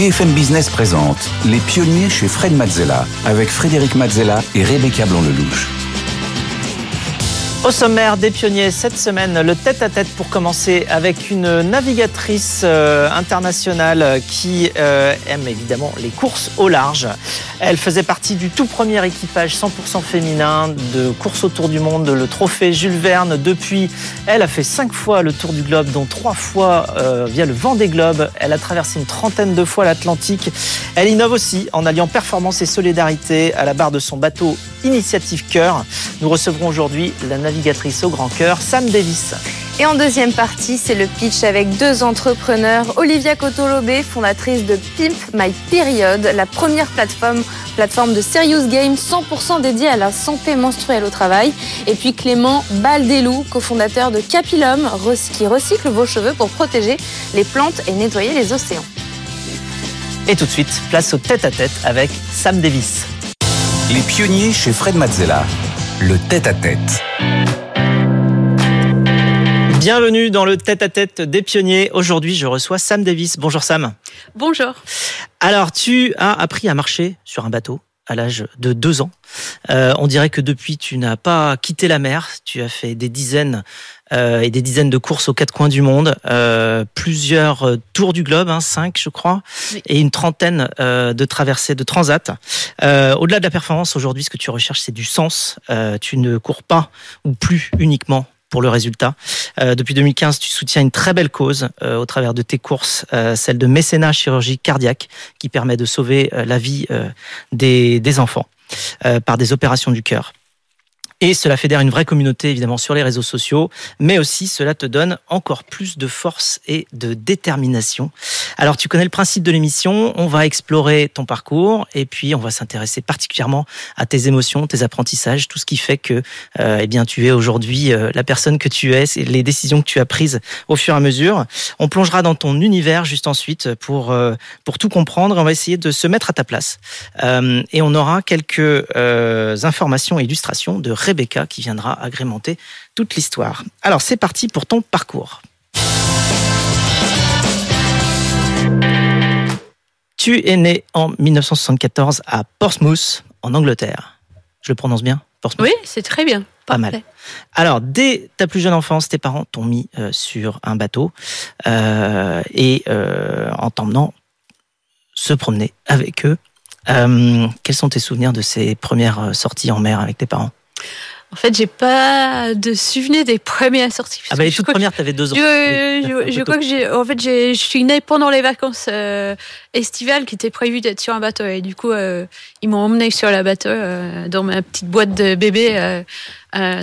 BFM Business présente Les pionniers chez Fred Mazzella avec Frédéric Mazzella et Rebecca Blanc-Lelouch. Au sommaire des pionniers cette semaine, le tête-à-tête pour commencer avec une navigatrice euh, internationale qui euh, aime évidemment les courses au large. Elle faisait partie du tout premier équipage 100% féminin de course autour du monde, le trophée Jules Verne. Depuis, elle a fait cinq fois le tour du globe, dont trois fois euh, via le vent des globes. Elle a traversé une trentaine de fois l'Atlantique. Elle innove aussi en alliant performance et solidarité à la barre de son bateau Initiative Cœur. Nous recevrons aujourd'hui la navigatrice au grand cœur, Sam Davis. Et en deuxième partie, c'est le pitch avec deux entrepreneurs. Olivia Cotolobé, fondatrice de Pimp My Period, la première plateforme, plateforme de Serious Game 100% dédiée à la santé menstruelle au travail. Et puis Clément Baldelou, cofondateur de Capilum, qui recycle vos cheveux pour protéger les plantes et nettoyer les océans. Et tout de suite, place au tête-à-tête avec Sam Davis. Les pionniers chez Fred Mazzella. Le tête-à-tête. Bienvenue dans le tête-à-tête des pionniers. Aujourd'hui, je reçois Sam Davis. Bonjour Sam. Bonjour. Alors, tu as appris à marcher sur un bateau à l'âge de deux ans. Euh, on dirait que depuis, tu n'as pas quitté la mer. Tu as fait des dizaines euh, et des dizaines de courses aux quatre coins du monde, euh, plusieurs tours du globe, hein, cinq je crois, Oui. et une trentaine de traversées de transat. Au-delà de la performance, aujourd'hui, ce que tu recherches, c'est du sens. Tu ne cours pas ou plus uniquement pour le résultat. Euh, depuis 2015, tu soutiens une très belle cause euh, au travers de tes courses, euh, celle de mécénat chirurgie cardiaque, qui permet de sauver euh, la vie des, enfants par des opérations du cœur. Et cela fédère une vraie communauté, évidemment, sur les réseaux sociaux, mais aussi cela te donne encore plus de force et de détermination. Alors, tu connais le principe de l'émission, on va explorer ton parcours et puis on va s'intéresser particulièrement à tes émotions, tes apprentissages, tout ce qui fait que euh, eh bien, tu es aujourd'hui euh, la personne que tu es, les décisions que tu as prises au fur et à mesure. On plongera dans ton univers juste ensuite pour, euh, pour tout comprendre. On va essayer de se mettre à ta place. Euh, et on aura quelques euh, informations illustrations de Rebecca qui viendra agrémenter toute l'histoire. Alors c'est parti pour ton parcours. Tu es né en 1974 à Portsmouth, en Angleterre. Je le prononce bien Portsmouth? Oui, c'est très bien. Pas mal. Alors, dès ta plus jeune enfance, tes parents t'ont mis euh, sur un bateau euh, et euh, en t'emmenant se promener avec eux. Quels sont tes souvenirs de ces premières sorties en mer avec tes parents? En fait, j'ai pas de souvenir des premières sorties. Ah bah les toutes premières, t'avais deux ans. Je, Oui, crois que j'ai, en fait, j'ai- je suis née pendant les vacances euh, estivales qui étaient prévues d'être sur un bateau et du coup, euh, ils m'ont emmené sur le bateau euh, dans ma petite boîte de bébé.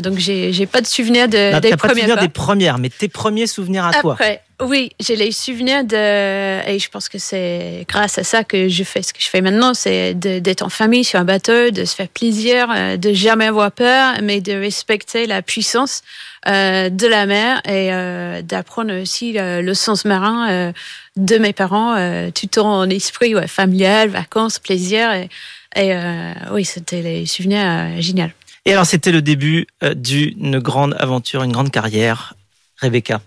donc, j'ai, j'ai pas de souvenir de, Non, des T'as pas de premières souvenir pas. des premières, mais tes premiers souvenirs à toi. Oui, j'ai les souvenirs de, et je pense que c'est grâce à ça que je fais ce que je fais maintenant, c'est d'être en famille sur un bateau, de se faire plaisir, euh, de jamais avoir peur, mais de respecter la puissance euh, de la mer et euh, d'apprendre aussi le sens marin de mes parents, tout en esprit familial, vacances, plaisir. Et, et, oui, c'était les souvenirs géniaux. Et alors, c'était le début d'une grande aventure, une grande carrière. Rebecca?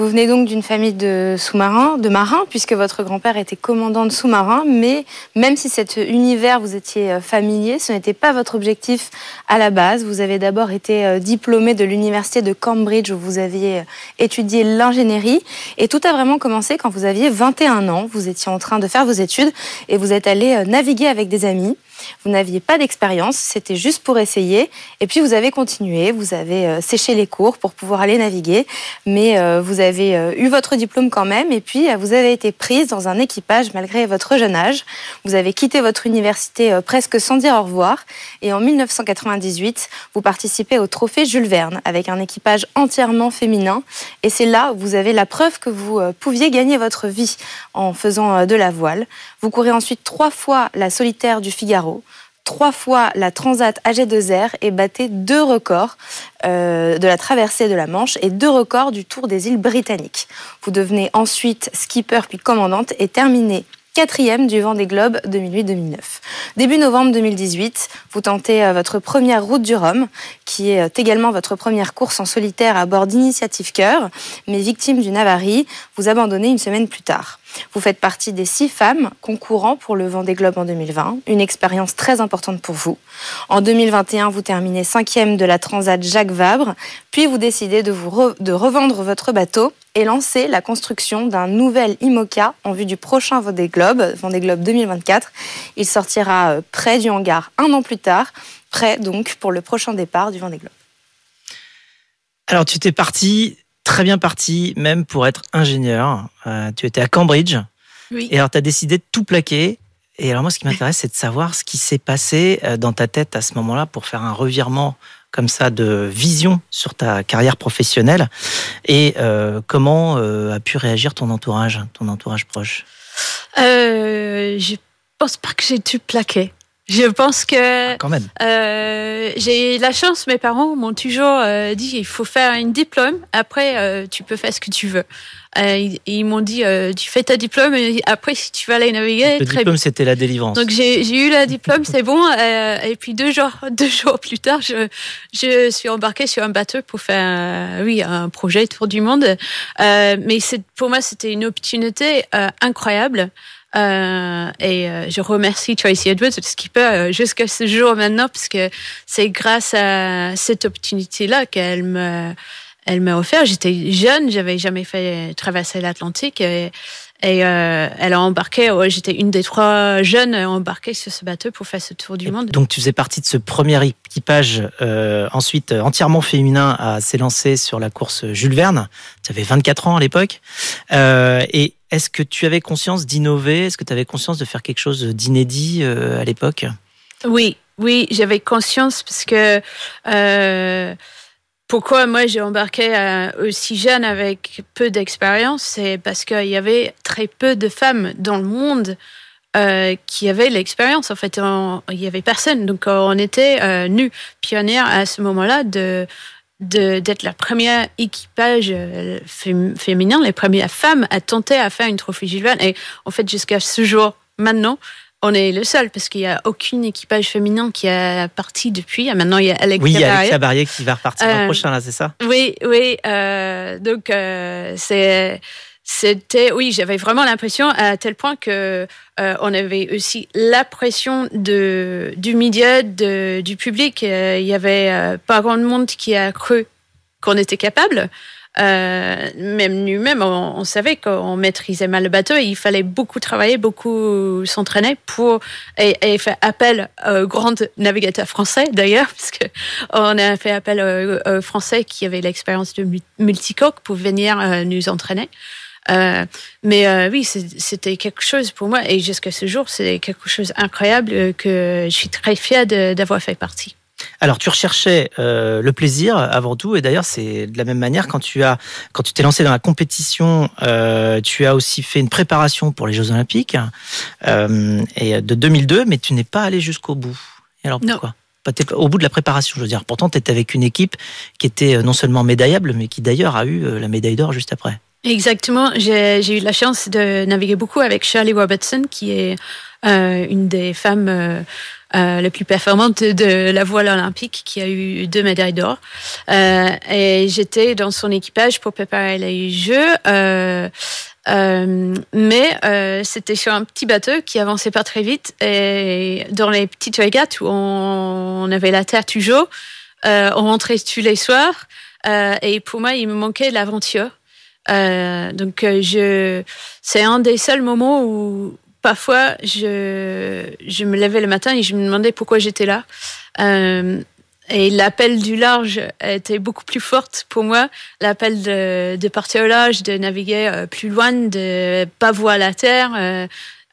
Vous venez donc d'une famille de sous-marins, de marins, puisque votre grand-père était commandant de sous-marins, mais même si cet univers vous étiez euh, familier, ce n'était pas votre objectif à la base. Vous avez d'abord été euh, diplômé de l'université de Cambridge où vous aviez euh, étudié l'ingénierie et tout a vraiment commencé quand vous aviez 21 ans. Vous étiez en train de faire vos études et vous êtes allé naviguer avec des amis. Vous n'aviez pas d'expérience, c'était juste pour essayer. Et puis vous avez continué, vous avez euh, séché les cours pour pouvoir aller naviguer, mais euh, vous avez euh, eu votre diplôme quand même. Et puis vous avez été prise dans un équipage malgré votre jeune âge. Vous avez quitté votre université presque sans dire au revoir. Et en 1998, vous participez au trophée Jules Verne avec un équipage entièrement féminin. Et c'est là où vous avez la preuve que vous pouviez gagner votre vie en faisant de la voile. Vous courez ensuite trois fois la solitaire du Figaro, trois fois la Transat AG2R et battez deux records euh, de la traversée de la Manche et deux records du Tour des îles britanniques. Vous devenez ensuite skipper puis commandante et terminez quatrième du Vent des Globes 2008-2009. Début novembre 2018, vous tentez euh, votre première route du Rhum, qui est euh, également votre première course en solitaire à bord d'Initiative Cœur, mais victime d'une avarie, vous abandonnez une semaine plus tard. Vous faites partie des six femmes concourant pour le Vendée Globe en 2020, une expérience très importante pour vous. En 2021, vous terminez cinquième de la Transat Jacques Vabre, puis vous décidez de, revendre votre bateau et lancer la construction d'un nouvel IMOCA en vue du prochain Vendée Globe, Vendée Globe 2024. Il sortira euh, près du hangar un an plus tard, prêt donc pour le prochain départ du Vendée Globe. Alors tu t'es parti, très bien parti, même pour être ingénieur. Euh, tu étais à Cambridge. Oui. Et alors tu as décidé de tout plaquer. Et alors moi ce qui m'intéresse c'est de savoir ce qui s'est passé euh, dans ta tête à ce moment-là pour faire un revirement comme ça de vision sur ta carrière professionnelle et euh, comment euh, a pu réagir ton entourage, ton entourage proche? Je pense pas que j'ai tout plaqué. Je pense que ah, quand même. Euh, j'ai la chance, mes parents m'ont toujours euh, dit il faut faire un diplôme. Après, euh, tu peux faire ce que tu veux. Euh, ils, m'ont dit tu fais ta diplôme et après si tu vas aller naviguer. Le très diplôme c'était la délivrance. Donc j'ai j'ai eu le diplôme, c'est bon. et puis deux jours deux jours plus tard, je je suis embarquée sur un bateau pour faire oui un projet tour du monde. mais c'est pour moi c'était une opportunité incroyable. Euh, et euh, je remercie Tracy Edwards, le skipper, euh, jusqu'à ce jour maintenant, parce que c'est grâce à cette opportunité-là qu'elle me, elle m'a offert. J'étais jeune, j'avais jamais fait traverser l'Atlantique et, et euh, elle a embarqué. Ouais, J'étais une des trois jeunes embarquées sur ce bateau pour faire ce tour du Et monde. Donc tu faisais partie de ce premier équipage, euh, ensuite euh, entièrement féminin, à s'élancer sur la course Jules Verne. Tu avais 24 ans à l'époque. Euh, et est-ce que tu avais conscience d'innover? Est-ce que tu avais conscience de faire quelque chose d'inédit euh, à l'époque? Oui, oui, j'avais conscience parce que euh, pourquoi moi j'ai embarqué euh, aussi jeune avec peu d'expérience, c'est parce qu'il y avait très peu de femmes dans le monde qui avaient l'expérience. En fait, il y avait personne, donc on était euh, nus, pionnières à ce moment-là de- d'être la première équipage euh, fém- féminin, les premières femmes à tenter à faire une trophée Verne. Et en fait, jusqu'à ce jour, maintenant, on est le seul parce qu'il n'y a aucune équipage féminin qui a parti depuis. Maintenant, il y a Alex Oui, il y a Cabarier. Alex Barrier qui va repartir l'an Euh, prochain, là, c'est ça? Oui, oui. euh, donc, euh, c'est. C'était, oui, j'avais vraiment l'impression à tel point que euh, on avait aussi la pression de du média, de, du public. Euh, Il y avait euh, pas grand monde qui a cru qu'on était capable. Euh, même nous-mêmes, on, on savait qu'on maîtrisait mal le bateau et il fallait beaucoup travailler, beaucoup s'entraîner pour et, et faire appel aux grands navigateurs français d'ailleurs, parce que on a fait appel aux, aux Français qui avaient l'expérience de mu- multicoque pour venir euh, nous entraîner. Euh, mais euh, oui, c'était quelque chose pour moi et jusqu'à ce jour, c'est quelque chose d'incroyable euh, que je suis très fière d'avoir fait partie. Alors, tu recherchais euh, le plaisir avant tout, et d'ailleurs, c'est de la même manière quand tu as, quand tu t'es lancé dans la compétition, euh, tu as aussi fait une préparation pour les Jeux Olympiques euh, et de 2002, mais tu n'es pas allé jusqu'au bout. Et alors pourquoi? Pas- Au bout de la préparation, je veux dire. Pourtant, tu étais avec une équipe qui était non seulement médaillable, mais qui d'ailleurs a eu la médaille d'or juste après. Exactement. J'ai eu la chance de naviguer beaucoup avec Shirley Robertson, qui est euh, une des femmes euh, euh, les plus performantes de la voile olympique, qui a eu deux médailles d'or. Euh, et j'étais dans son équipage pour préparer les Jeux. Euh, euh, mais euh, c'était sur un petit bateau qui avançait pas très vite et dans les petites régates où on, on avait la terre toujours, euh, on rentrait tous les soirs euh, et pour moi il me manquait l'aventure. Euh, donc euh, je, c'est un des seuls moments où parfois je, je me levais le matin et je me demandais pourquoi j'étais là. Euh, et l'appel du large était beaucoup plus forte pour moi. L'appel de, de partir au large, de naviguer euh, plus loin, de pas voir la terre,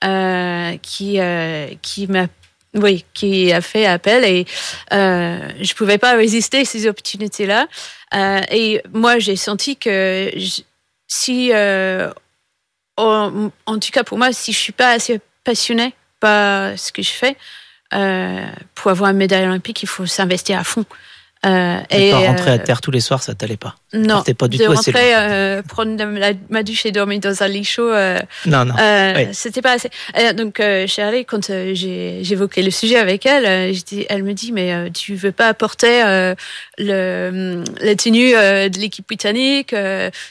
euh, qui euh, qui m'a oui, qui a fait appel et euh, je pouvais pas résister ces opportunités-là. Euh, et moi, j'ai senti que je- si, euh, en, tout cas pour moi, si je suis pas assez passionnée par ce que je fais, euh, pour avoir une médaille olympique, il faut s'investir à fond. Euh, et pas rentrer à terre tous les soirs, ça t'allait pas. Non, pas du de tout rentrer, euh, prendre ma douche et dormir dans un lit chaud. Euh, non, non. C'était pas assez. donc, Charlie, quand évoqué le sujet avec elle, elle me dit mais tu veux pas apporter le, la tenue de l'équipe britannique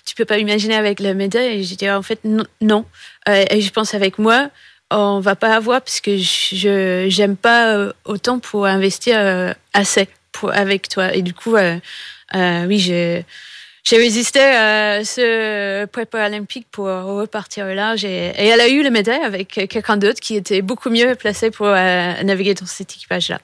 Tu peux pas imaginer avec la médaille Et j'ai dit en fait non. et je pense avec moi on va pas avoir parce que je j'aime pas autant pour investir assez avec toi. Et du coup, euh, euh, oui, j'ai j'ai résisté à ce prépa olympique pour repartir là. Et elle a eu le médaille avec quelqu'un d'autre qui était beaucoup mieux placé pour euh, naviguer dans cet équipage-là.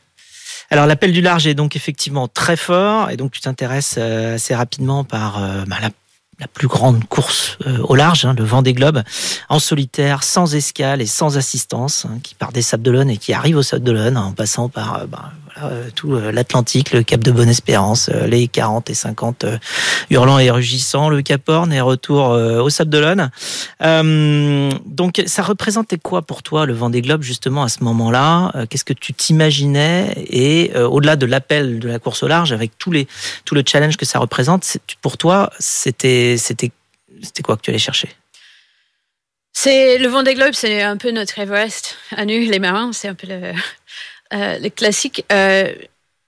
Alors l'appel du large est donc effectivement très fort et donc tu t'intéresses assez rapidement par bah, la la plus grande course au large, hein, le vent des globes, en solitaire, sans escale et sans assistance, hein, qui part des Sables d'Olonne et qui arrive au Sables d'Olonne en passant par bah, euh, tout l'Atlantique, le Cap de Bonne-Espérance, les 40 et 50 hurlants et rugissants, le Cap Horn et retour au Sables d'Olonne. donc ça représentait quoi pour toi le vent des globes justement à ce moment-là? Qu'est-ce que tu t'imaginais? Et au-delà de l'appel de la course au large, avec tous les tout le challenge que ça représente, pour toi c'était quoi que tu allais chercher? C'est le Vendée Globe, c'est un peu notre Everest à nous les marins, c'est un peu le, euh, classique. Euh,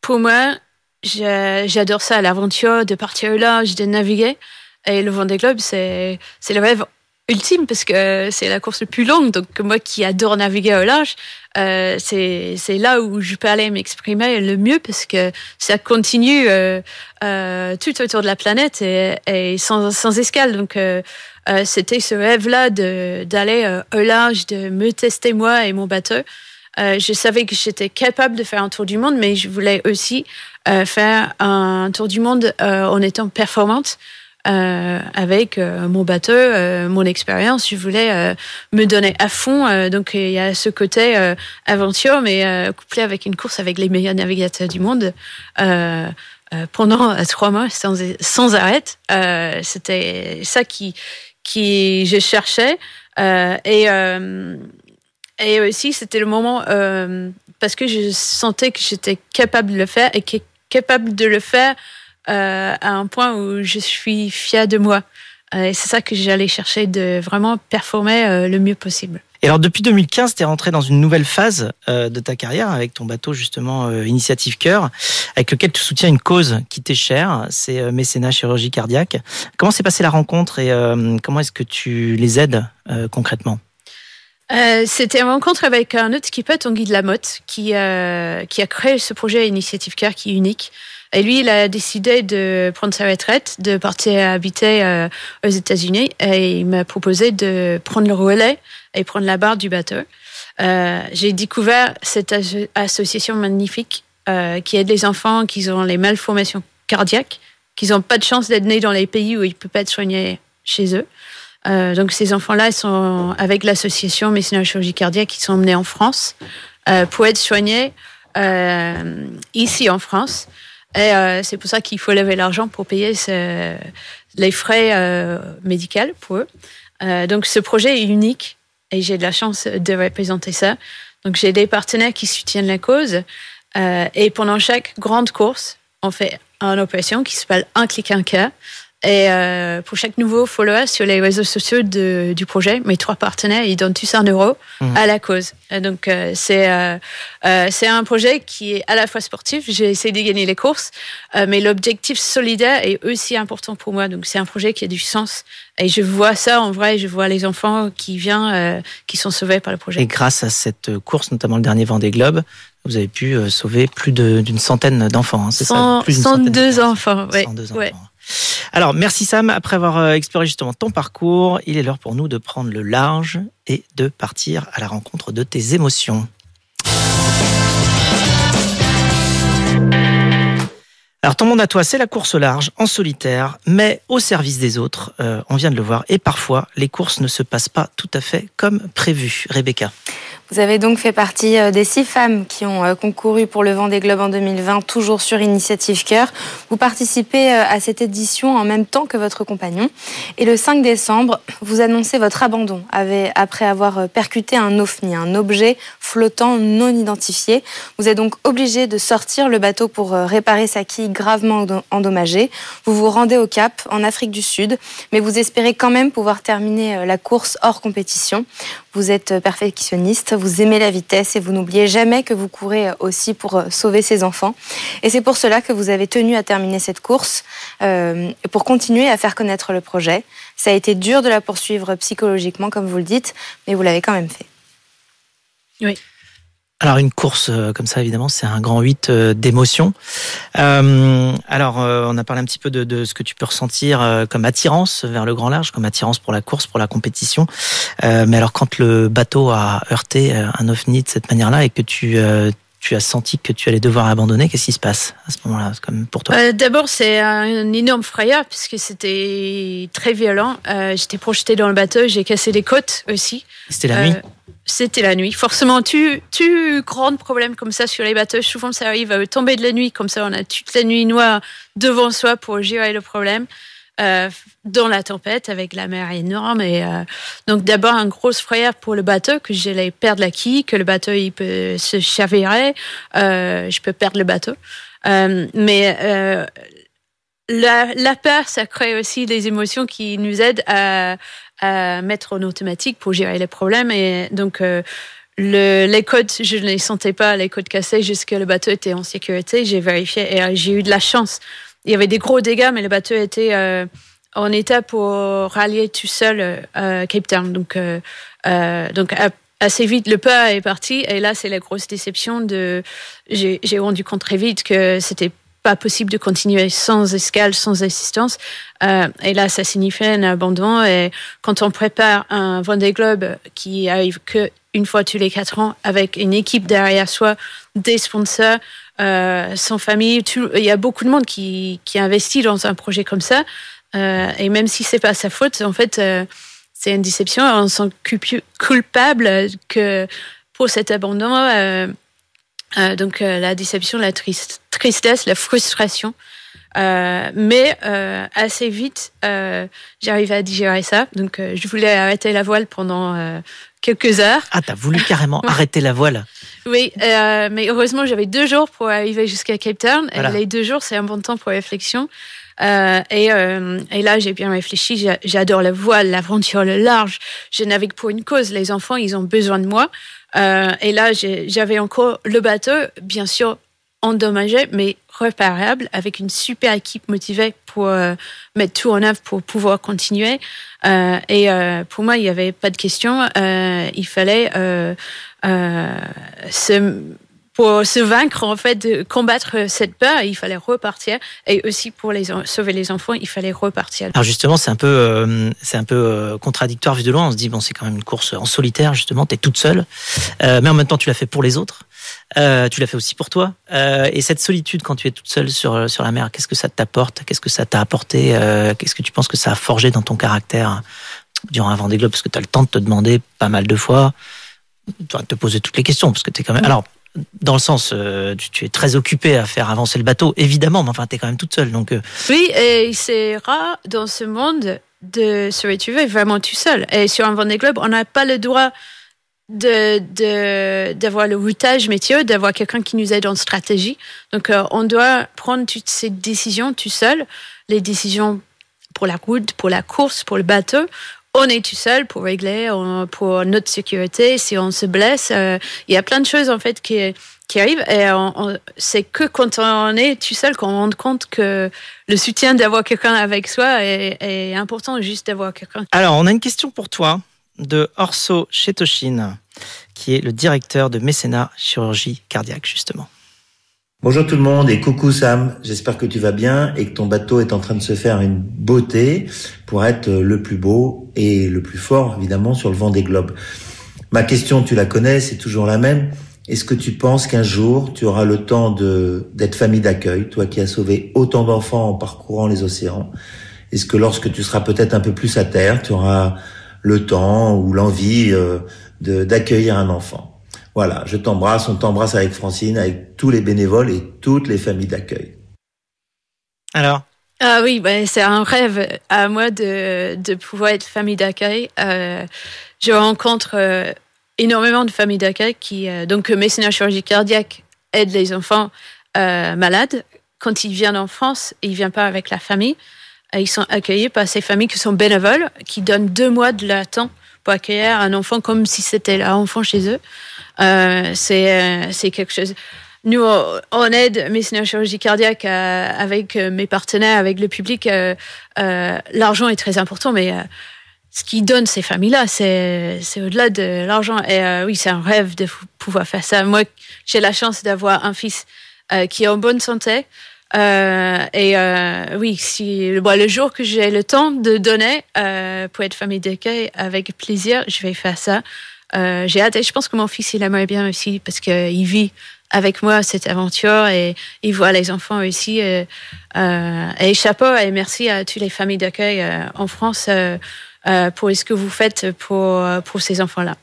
pour moi, j'adore ça, l'aventure de partir au large, de naviguer. Et le Vendée Globe, c'est le rêve ultime parce que c'est la course la plus longue. Donc moi qui adore naviguer au large, euh, c'est là où je peux aller m'exprimer le mieux parce que ça continue euh, euh, tout autour de la planète et, et sans, sans escale. Donc euh, euh, c'était ce rêve-là d'aller au large, de me tester moi et mon bateau. Je savais que j'étais capable de faire un tour du monde, mais je voulais aussi faire un tour du monde en étant performante. Euh, avec euh, mon bateau, euh, mon expérience. Je voulais me donner à fond. donc il y a ce côté aventure, mais couplé avec une course avec les meilleurs navigateurs du monde. pendant trois mois sans, sans arrêt, c'était ça qui qui je cherchais et et aussi c'était le moment parce que je sentais que j'étais capable de le faire et capable de le faire euh, à un point où je suis fière de moi. Euh, et c'est ça que j'allais chercher de vraiment performer euh, le mieux possible. Et alors depuis 2015, tu es rentré dans une nouvelle phase de ta carrière avec ton bateau justement Initiative Cœur, avec lequel tu soutiens une cause qui t'est chère, c'est mécénat chirurgie cardiaque. Comment s'est passée la rencontre et comment est-ce que tu les aides concrètement? C'était une rencontre avec un autre peut Tanguy de la Motte, qui, qui a créé ce projet Initiative Cœur qui est unique. Et lui, il a décidé de prendre sa retraite, de partir habiter euh, aux États-Unis. Et il m'a proposé de prendre le relais et prendre la barre du bateau. Euh, j'ai découvert cette association magnifique euh, qui aide les enfants qui ont les malformations cardiaques, qui n'ont pas de chance d'être nés dans les pays où ils ne peuvent pas être soignés chez eux. Euh, donc ces enfants-là sont avec l'association Mécénat Chirurgie Cardiaque qui sont emmenés en France euh, pour être soignés euh, ici en France. Et euh, c'est pour ça qu'il faut lever l'argent pour payer ce, les frais euh, médicaux pour eux. Donc ce projet est unique et j'ai de la chance de représenter ça. Donc j'ai des partenaires qui soutiennent la cause. Et pendant chaque grande course, on fait une opération qui s'appelle Un clic, un cas. Et euh, pour chaque nouveau follower sur les réseaux sociaux de, du projet, mes trois partenaires, ils donnent tous un euro mmh. à la cause. donc euh, c'est euh, euh, c'est un projet qui est à la fois sportif. J'ai essayé de gagner les courses, euh, mais l'objectif solidaire est aussi important pour moi. Donc c'est un projet qui a du sens. Et je vois ça en vrai. Je vois les enfants qui viennent, euh, qui sont sauvés par le projet. Et grâce à cette course, notamment le dernier Vendée Globe, vous avez pu sauver plus d'une centaine d'enfants. Hein, c'est ça plus 102 enfants. Ouais. 102 enfants. Alors, merci Sam. Après avoir euh, exploré justement ton parcours, il est l'heure pour nous de prendre le large et de partir à la rencontre de tes émotions. Alors ton monde à toi, c'est la course au large, en solitaire, mais au service des autres. Euh, on vient de le voir. Et parfois, les courses ne se passent pas tout à fait comme prévu. Rebecca. Vous avez donc fait partie euh, des six femmes qui ont euh, concouru pour le Vendée Globe en 2020, toujours sur Initiative Cœur. Vous participez euh, à cette édition en même temps que votre compagnon. Et le 5 décembre, vous annoncez votre abandon après avoir percuté un OVNI, un objet flottant non identifié. Vous êtes donc obligé de sortir le bateau pour réparer sa quille gravement endommagée. Vous vous rendez au Cap, en Afrique du Sud, mais vous espérez quand même pouvoir terminer la course hors compétition. Vous êtes perfectionniste, vous aimez la vitesse et vous n'oubliez jamais que vous courez aussi pour euh, sauver ses enfants. Et c'est pour cela que vous avez tenu à terminer cette course, euh, pour continuer à faire connaître le projet. Ça a été dur de la poursuivre psychologiquement, comme vous le dites, mais vous l'avez quand même fait. Oui. Alors une course euh, comme ça, évidemment, c'est un grand 8 euh, d'émotion. Euh, alors on a parlé un petit peu de, ce que tu peux ressentir comme attirance vers le grand large, comme attirance pour la course, pour la compétition. mais alors quand le bateau a heurté un ovni de cette manière-là et que tu tu as senti que tu allais devoir abandonner, qu'est-ce qui se passe à ce moment-là, comme pour toi? D'abord, c'est un énorme frayeur puisque c'était très violent. J'étais projetée dans le bateau, j'ai cassé les côtes aussi. C'était la nuit? C'était la nuit. Forcément, tu, tu grand problème comme ça sur les bateaux. Souvent, ça arrive à tomber de la nuit. Comme ça, on a toute la nuit noire devant soi pour gérer le problème. Euh, dans la tempête avec la mer énorme et euh, donc d'abord un gros frayeur pour le bateau que j'allais perdre la quille que le bateau il peut se chavirer euh, je peux perdre le bateau mais la, la peur ça crée aussi des émotions qui nous aident à, à mettre en automatique pour gérer les problèmes. Et donc, euh, le, les codes, je ne les sentais pas, les codes cassés, jusqu'à le bateau était en sécurité. J'ai vérifié et euh, j'ai eu de la chance. Il y avait des gros dégâts, mais le bateau était euh, en état pour rallier tout seul à Cape Town. Donc, donc assez vite, le peur est parti. Et là, c'est la grosse déception de. J'ai rendu compte très vite que c'était pas possible de continuer sans escale, sans assistance. Euh, et là, ça signifie un abandon. Et quand on prépare un Vendée Globe qui arrive que une fois tous les quatre ans, avec une équipe derrière soi, des sponsors, euh, sans famille, il y a beaucoup de monde qui, qui investit dans un projet comme ça. Euh, et même si c'est pas sa faute, en fait, euh, c'est une déception. On se sent coupable que pour cet abandon. Euh, euh, donc la déception, la triste, tristesse, la frustration. Euh, mais euh, assez vite, euh, j'arrivais à digérer ça. Donc, euh, je voulais arrêter la voile pendant euh, quelques heures. Ah, t'as voulu carrément arrêter la voile Oui, mais heureusement, j'avais deux jours pour arriver jusqu'à Cape Town. Et les deux jours, c'est un bon temps pour réflexion. Et, et, là, j'ai bien réfléchi. J'adore la voile, l'aventure, le large. Je navigue pour une cause. Les enfants, ils ont besoin de moi. Et là, j'avais encore le bateau, bien sûr, endommagé, mais réparable, avec une super équipe motivée pour euh, mettre tout en œuvre pour pouvoir continuer. Euh, et euh, pour moi, il n'y avait pas de question. Euh, il fallait euh, euh, se pour se vaincre, en fait, de combattre cette peur, il fallait repartir. Et aussi pour les, sauver les enfants, il fallait repartir. Alors justement, c'est un peu, euh, c'est un peu euh, contradictoire vu de loin. On se dit bon, c'est quand même une course en solitaire. Justement, t'es toute seule, euh, mais en même temps, tu l'as fait pour les autres. Euh, tu l'as fait aussi pour toi. Et cette solitude, quand tu es toute seule sur, sur la mer, qu'est-ce que ça t'apporte? Qu'est-ce que ça t'a apporté? Qu'est-ce que tu penses que ça a forgé dans ton caractère durant un Vendée Globe Parce que tu as le temps de te demander pas mal de fois, de te poser toutes les questions, parce que tu es quand même... Alors, dans le sens, tu, es très occupé à faire avancer le bateau, évidemment, mais enfin, tu es quand même toute seule. Donc, Oui, et c'est rare dans ce monde de se retrouver vraiment tout seul. Et sur un Vendée Globe, on n'a pas le droit de d'avoir le routage métier, d'avoir quelqu'un qui nous aide en stratégie. Donc, euh, on doit prendre toutes ces décisions tout seul, les décisions pour la route, pour la course, pour le bateau. On est tout seul pour régler, pour notre sécurité. Si on se blesse, euh, il y a plein de choses en fait qui qui arrivent. Et c'est que quand on est tout seul qu'on rend compte que le soutien d'avoir quelqu'un avec soi est, est important, juste d'avoir quelqu'un. Alors, on a une question pour toi de Orso Chetoshin, qui est le directeur de mécénat chirurgie cardiaque, justement. Bonjour tout le monde et coucou Sam, j'espère que tu vas bien et que ton bateau est en train de se faire une beauté pour être le plus beau et le plus fort évidemment sur le vent des globes. Ma question, tu la connais, c'est toujours la même. Est-ce que tu penses qu'un jour tu auras le temps de d'être famille d'accueil, toi qui as sauvé autant d'enfants en parcourant les océans? Est-ce que lorsque tu seras peut-être un peu plus à terre, tu auras le temps ou l'envie euh, d'accueillir un enfant? Voilà, je t'embrasse, on t'embrasse avec Francine, avec tous les bénévoles et toutes les familles d'accueil. Alors? Ah oui, ben, c'est un rêve à moi de, de pouvoir être famille d'accueil. Euh, je rencontre euh, énormément de familles d'accueil qui, euh, donc, médecins chirurgie cardiaque aident les enfants euh, malades. Quand ils viennent en France, ils ne viennent pas avec la famille. Ils sont accueillis par ces familles qui sont bénévoles, qui donnent deux mois de leur temps pour accueillir un enfant comme si c'était leur enfant chez eux. c'est, c'est quelque chose. Nous, on aide mes chirurgie cardiaque euh, avec euh, mes partenaires, avec le public. Euh, l'argent est très important, mais ce qui donne ces familles-là, c'est, au-delà de l'argent. Et oui, c'est un rêve de pouvoir faire ça. Moi, j'ai la chance d'avoir un fils qui est en bonne santé. Et oui, si le jour que j'ai le temps de donner pour être famille d'accueil, avec plaisir, je vais faire ça. j'ai hâte et je pense que mon fils il aimerait bien aussi parce qu'il vit avec moi cette aventure et il voit les enfants aussi. Et, euh, et chapeau et merci à toutes les familles d'accueil euh, en France euh, pour ce que vous faites pour, pour ces enfants-là.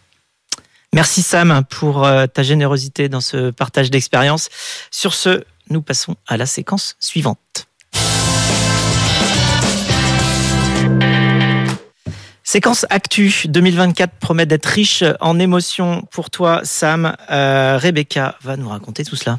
Merci Sam pour ta générosité dans ce partage d'expérience. Sur ce, nous passons à la séquence suivante. Séquence Actu 2024 promet d'être riche en émotions pour toi, Sam. Euh, Rebecca va nous raconter tout cela.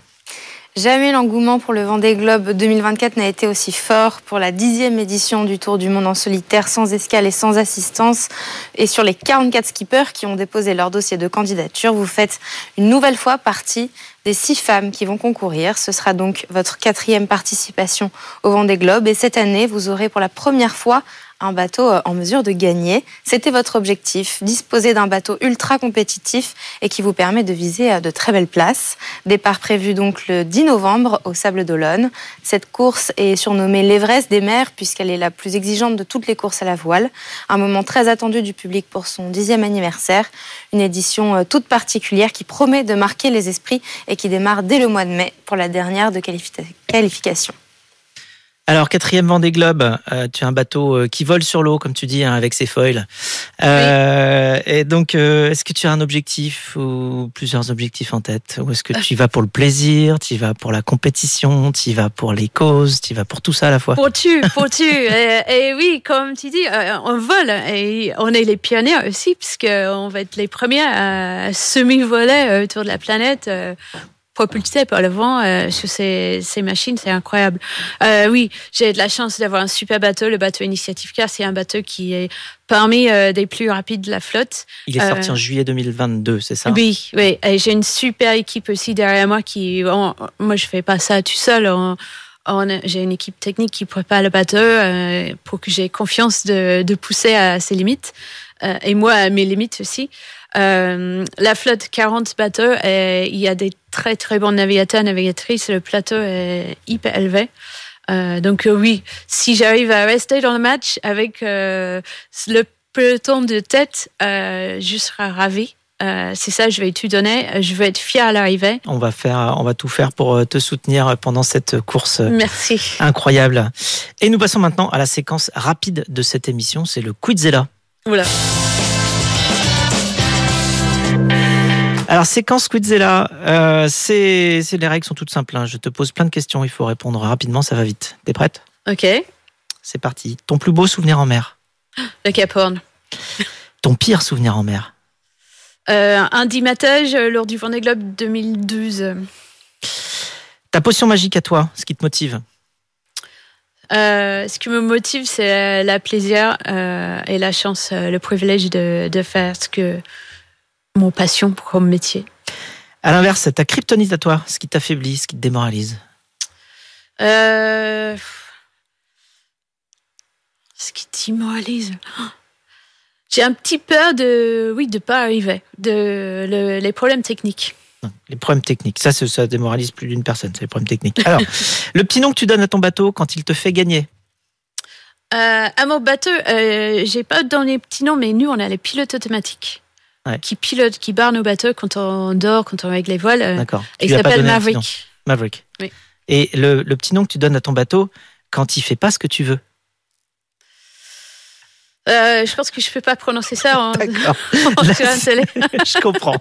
Jamais l'engouement pour le Vendée Globe 2024 n'a été aussi fort pour la dixième édition du Tour du Monde en solitaire, sans escale et sans assistance. Et sur les 44 skippers qui ont déposé leur dossier de candidature, vous faites une nouvelle fois partie des six femmes qui vont concourir. Ce sera donc votre quatrième participation au Vendée Globe. Et cette année, vous aurez pour la première fois un bateau euh, en mesure de gagner. C'était votre objectif, disposer d'un bateau ultra compétitif et qui vous permet de viser euh, de très belles places. Départ prévu donc le 10 novembre au Sable d'Olonne. Cette course est surnommée l'Everest des mers puisqu'elle est la plus exigeante de toutes les courses à la voile. Un moment très attendu du public pour son dixième anniversaire. Une édition euh, toute particulière qui promet de marquer les esprits et qui démarre dès le mois de mai pour la dernière de qualification. Alors, quatrième Vendée Globe, euh, tu as un bateau euh, qui vole sur l'eau, comme tu dis, hein, avec ses foils. Euh, Et donc, euh, est-ce que tu as un objectif ou plusieurs objectifs en tête? Ou est-ce que tu y vas pour le plaisir, tu y vas pour la compétition, tu y vas pour les causes, tu y vas pour tout ça à la fois? Pour tu, pour tu. et, oui, comme tu dis, on vole et on est les pionniers aussi, puisqu'on va être les premiers à semi-voler autour de la planète propulsé par le vent euh, sur ces, ces machines, c'est incroyable. Euh, oui, j'ai de la chance d'avoir un super bateau, le bateau Initiative K. C'est un bateau qui est parmi euh, des plus rapides de la flotte. Il est sorti en juillet 2022, c'est ça? Oui, oui. Et j'ai une super équipe aussi derrière moi qui, moi, je fais pas ça tout seul. j'ai une équipe technique qui prépare le bateau pour que j'ai confiance de, de, pousser à ses limites et moi à mes limites aussi. Euh, la flotte 40 bateaux et il y a des très très bons navigateurs, navigatrices. Le plateau est hyper élevé. Euh, donc euh, oui, si j'arrive à rester dans le match avec le peloton de tête, je serai ravi. c'est ça, je vais tout donner. Je vais être fier à l'arrivée. On va faire, on va tout faire pour te soutenir pendant cette course. Merci. Incroyable. Et nous passons maintenant à la séquence rapide de cette émission. C'est le Quizella. Voilà. Alors, séquence Quizella, euh, c'est, les règles sont toutes simples. Hein. Je te pose plein de questions, il faut répondre rapidement, ça va vite. T'es prête? Ok. C'est parti. Ton plus beau souvenir en mer? Le Cap Horn. Ton pire souvenir en mer? Euh, Un dimatage lors du Vendée Globe 2012. Ta potion magique à toi, ce qui te motive? Euh, ce qui me motive, c'est la plaisir et la chance, le privilège de, de faire ce que, mon passion comme métier. À l'inverse, ta kryptonite à toi, ce qui t'affaiblit, ce qui te démoralise euh... Ce qui démoralise J'ai un petit peur de, oui, de pas arriver, de les problèmes techniques. Les problèmes techniques, ça, ça démoralise plus d'une personne, c'est les problèmes techniques. Alors, le petit nom que tu donnes à ton bateau quand il te fait gagner euh, À mon bateau, euh, j'ai pas donné petit nom, mais nous, on a les pilotes automatiques qui pilote, qui barre nos bateaux quand on dort, quand on règle les voiles. Euh, D'accord. Et il s'appelle Maverick. Maverick. Oui. Et le, petit nom que tu donnes à ton bateau quand il fait pas ce que tu veux Euh, je pense que je peux pas prononcer ça en, D'accord. en la télé. Je comprends.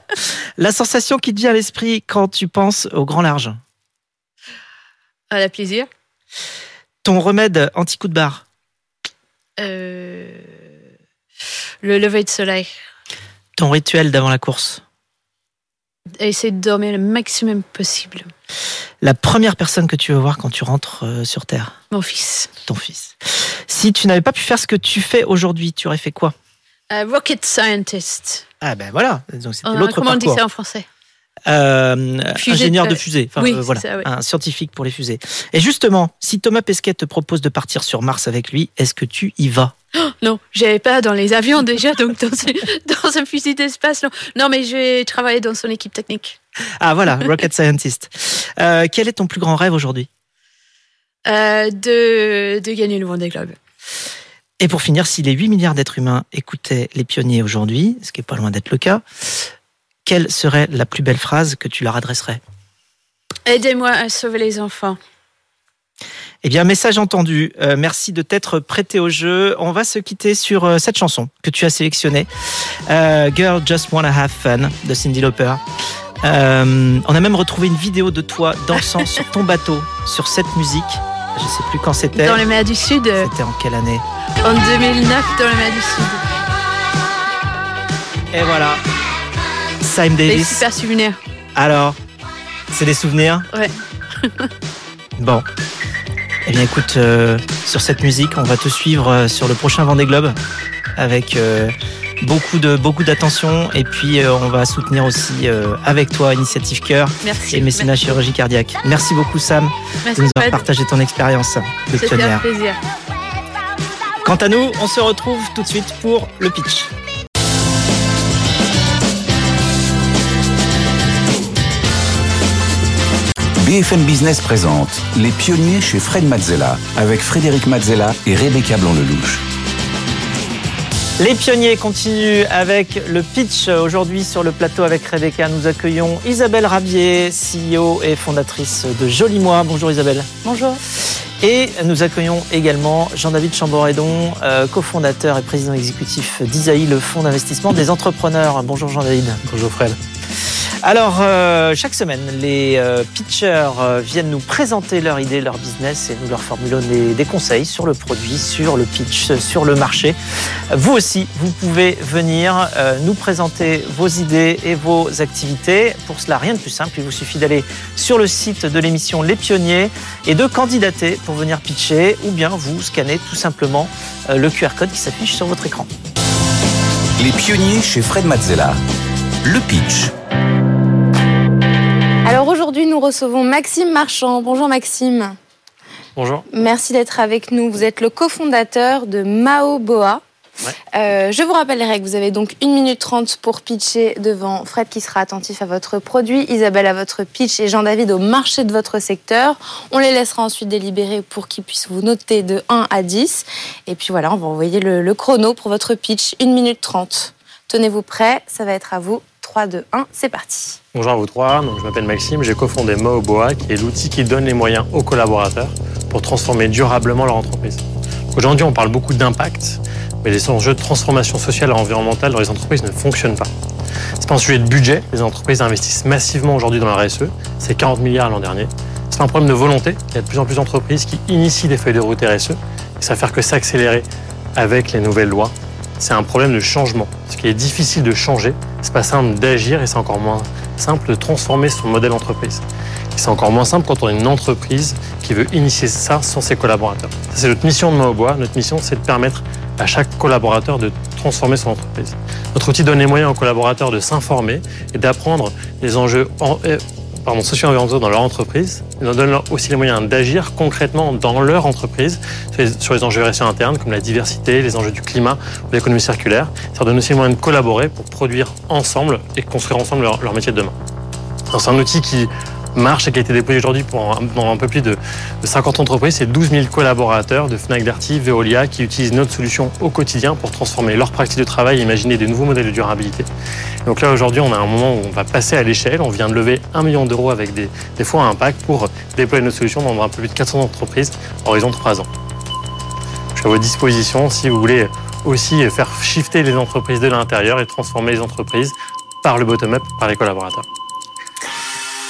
La sensation qui te vient à l'esprit quand tu penses au grand large. À la plaisir. Ton remède anti-coup de barre. Euh, le lever de soleil. Ton rituel d'avant la course. Essayer de dormir le maximum possible. La première personne que tu veux voir quand tu rentres euh, sur Terre. Mon fils. Ton fils. Si tu n'avais pas pu faire ce que tu fais aujourd'hui, tu aurais fait quoi? Euh, rocket scientist. Ah ben voilà, donc c'était Euh, l'autre comment on dit parcours. ça en français? Euh, ingénieur de fusée, enfin oui, euh, voilà, ça, oui. un scientifique pour les fusées. Et justement, si Thomas Pesquet te propose de partir sur Mars avec lui, est-ce que tu y vas? Non, j'avais pas dans les avions déjà, donc dans, dans un fusil d'espace, non. Non, mais je vais travailler dans son équipe technique. Ah voilà, rocket scientist. Euh, quel est ton plus grand rêve aujourd'hui? Euh, de, de gagner le Vendée Globe. Et pour finir, si les 8 milliards d'êtres humains écoutaient les pionniers aujourd'hui, ce qui est pas loin d'être le cas, quelle serait la plus belle phrase que tu leur adresserais? Aidez-moi à sauver les enfants. Eh bien, message entendu. Euh, merci de t'être prêté au jeu. On va se quitter sur euh, cette chanson que tu as sélectionnée. Euh, Girl Just Wanna Have Fun de Cindy Lauper. On a même retrouvé une vidéo de toi dansant sur ton bateau sur cette musique. Je sais plus quand c'était. Dans les mers du Sud, C'était en quelle année? En 2009, dans les mers du Sud. Et voilà. Des Davis. super souvenirs. Alors, c'est des souvenirs Ouais. bon. Eh bien, écoute, euh, sur cette musique, on va te suivre euh, sur le prochain Vendée Globe avec euh, beaucoup de beaucoup d'attention et puis euh, on va soutenir aussi avec toi Initiative Cœur Merci. et Mécénat Chirurgie Cardiaque. Merci beaucoup Sam Merci, de nous avoir partagé ton expérience de un plaisir. Quant à nous, on se retrouve tout de suite pour le pitch. BFM Business présente Les pionniers chez Fred Mazzella avec Frédéric Mazzella et Rebecca Blanc-Lelouch. Les pionniers continuent avec le pitch. Aujourd'hui sur le plateau avec Rebecca, nous accueillons Isabelle Rabier, CEO et fondatrice de Joli Moi. Bonjour Isabelle. Bonjour. Et nous accueillons également Jean-David Chamboredon, euh, cofondateur et président exécutif d'Isaïe, le fonds d'investissement des entrepreneurs. Bonjour Jean-David. Bonjour Fred. Alors, euh, chaque semaine, les euh, pitchers euh, viennent nous présenter leur idée, leur business et nous leur formulons des, des conseils sur le produit, sur le pitch, sur le marché. Vous aussi, vous pouvez venir nous présenter vos idées et vos activités. Pour cela, rien de plus simple. Il vous suffit d'aller sur le site de l'émission Les Pionniers et de candidater pour venir pitcher ou bien vous scannez tout simplement le QR code qui s'affiche sur votre écran. Les pionniers chez Fred Mazzella. Le pitch. Aujourd'hui, nous recevons Maxime Marchand. Bonjour Maxime. Bonjour. Merci d'être avec nous. Vous êtes le cofondateur de Mao Boa. Ouais. Euh, je vous rappelle les règles. Vous avez donc 1 minute 30 pour pitcher devant Fred qui sera attentif à votre produit, Isabelle à votre pitch et Jean-David au marché de votre secteur. On les laissera ensuite délibérer pour qu'ils puissent vous noter de 1 à 10. Et puis voilà, on va envoyer le, le chrono pour votre pitch. 1 minute 30. Tenez-vous prêts, ça va être à vous. 3, 2, 1, c'est parti. Bonjour à vous trois. Donc, je m'appelle Maxime. J'ai cofondé Maoboa, qui est l'outil qui donne les moyens aux collaborateurs pour transformer durablement leur entreprise. Aujourd'hui, on parle beaucoup d'impact, mais les enjeux de transformation sociale et environnementale dans les entreprises ne fonctionnent pas. C'est pas un sujet de budget. Les entreprises investissent massivement aujourd'hui dans la RSE. C'est 40 milliards l'an dernier. C'est un problème de volonté. Il y a de plus en plus d'entreprises qui initient des feuilles de route RSE. Et ça va faire que s'accélérer avec les nouvelles lois. C'est un problème de changement. Ce qui est difficile de changer, c'est pas simple d'agir et c'est encore moins simple de transformer son modèle entreprise. Et c'est encore moins simple quand on est une entreprise qui veut initier ça sans ses collaborateurs. C'est notre mission de Maobois. Notre mission, c'est de permettre à chaque collaborateur de transformer son entreprise. Notre outil donne les moyens aux collaborateurs de s'informer et d'apprendre les enjeux en- pardon, socio-environnementaux dans leur entreprise. Il leur donne aussi les moyens d'agir concrètement dans leur entreprise sur les, enjeux RSE internes comme la diversité, les enjeux du climat ou l'économie circulaire. Ça leur donne aussi les moyens de collaborer pour produire ensemble et construire ensemble leur, leur métier de demain. C'est un outil qui marche qui a été déployé aujourd'hui dans un peu plus de, de 50 entreprises. C'est 12 000 collaborateurs de Fnac Darty, Veolia qui utilisent notre solution au quotidien pour transformer leur pratique de travail et imaginer des nouveaux modèles de durabilité. Donc là, aujourd'hui, on a un moment où on va passer à l'échelle. On vient de lever 1 million d'euros avec des, des fonds à impact pour déployer notre solution dans un peu plus de 400 entreprises horizon de 3 ans. Je suis à votre disposition si vous voulez aussi faire shifter les entreprises de l'intérieur et transformer les entreprises par le bottom-up, par les collaborateurs.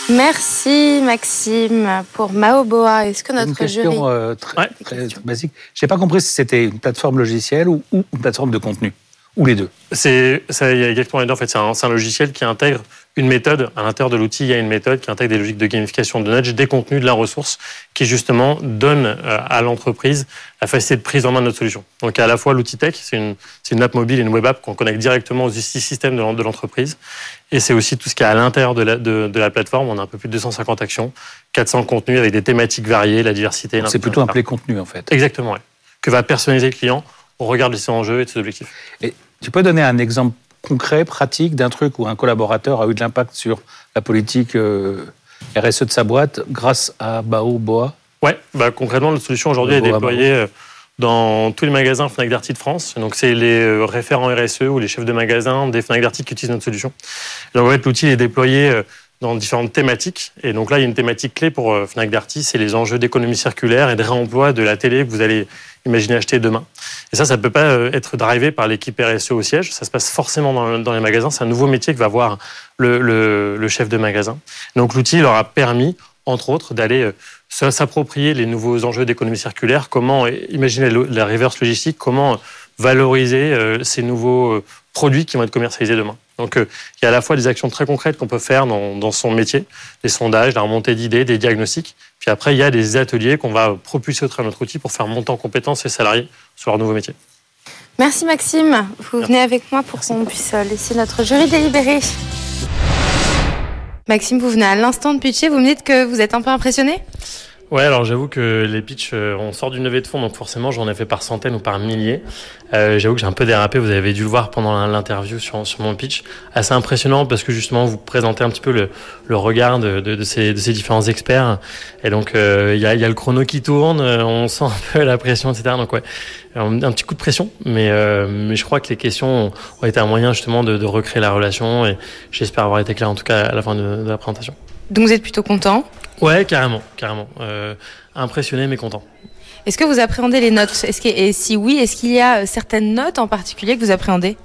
Merci Maxime pour Maoboa. Est-ce que notre une question, jury... euh, très, très basique. J'ai pas compris si c'était une plateforme logicielle ou, ou une plateforme de contenu. Ou les deux. C'est, ça, il y a exactement les deux. En fait, c'est un, c'est un logiciel qui intègre une méthode. À l'intérieur de l'outil, il y a une méthode qui intègre des logiques de gamification de nudge, des contenus, de la ressource, qui justement donne euh, à l'entreprise la facilité de prise en main de notre solution. Donc, à la fois l'outil tech, c'est une, c'est une app mobile et une web app qu'on connecte directement aux systèmes de l'en- de l'entreprise. Et c'est aussi tout ce qui est à l'intérieur de la, de, de la plateforme. On a un peu plus de 250 actions, 400 contenus avec des thématiques variées, la diversité. C'est plutôt un play contenu en fait. Exactement, ouais. Que va personnaliser le client au regard de ses enjeux et de ses objectifs. Et tu peux donner un exemple concret, pratique, d'un truc où un collaborateur a eu de l'impact sur la politique euh, RSE de sa boîte grâce à Baoboa Ouais, bah, concrètement, notre solution aujourd'hui est déployée euh, dans tous les magasins Fnac Darty de France. Donc, c'est les euh, référents RSE ou les chefs de magasin des Fnac Darty qui utilisent notre solution. Donc, en fait, l'outil est déployé dans différentes thématiques. Et donc là, il y a une thématique clé pour euh, Fnac Darty, c'est les enjeux d'économie circulaire et de réemploi de la télé que vous allez imaginer acheter demain. Et ça, ça ne peut pas euh, être drivé par l'équipe RSE au siège. Ça se passe forcément dans, les magasins. C'est un nouveau métier que va voir le, le- le chef de magasin. Donc l'outil leur a permis, entre autres, d'aller euh, s'approprier les nouveaux enjeux d'économie circulaire. Comment imaginer la reverse logistique? Comment valoriser ces nouveaux produits qui vont être commercialisés demain donc, euh, il y a à la fois des actions très concrètes qu'on peut faire dans, dans son métier, des sondages, la remontée d'idées, des diagnostics. Puis après, il y a des ateliers qu'on va propulser au travers de notre outil pour faire monter en compétences ces salariés sur leur nouveau métier. Merci Maxime. Vous venez avec moi pour qu'on puisse euh, laisser notre jury délibérer. Maxime, vous venez à l'instant de pitcher. Vous me dites que vous êtes un peu impressionné? Ouais, alors j'avoue que les pitchs, euh, on sort d'une levée de fonds, donc forcément j'en ai fait par centaines ou par milliers. Euh, j'avoue que j'ai un peu dérapé, vous avez dû le voir pendant l'interview sur, sur mon pitch. Assez impressionnant parce que justement vous présentez un petit peu le, le regard de, de, de ces, de ces différents experts. Et donc euh, il y, a, y a le chrono qui tourne, euh, on sent un peu la pression, etc. Donc ouais, un, petit coup de pression, mais, euh, mais je crois que les questions ont été un moyen justement de, de recréer la relation et j'espère avoir été clair en tout cas à la fin de la présentation. Donc vous êtes plutôt content. Ouais, carrément, carrément. Euh, impressionné mais content. Est-ce que vous appréhendez les notes est-ce que, Et si oui, est-ce qu'il y a euh, certaines notes en particulier que vous appréhendez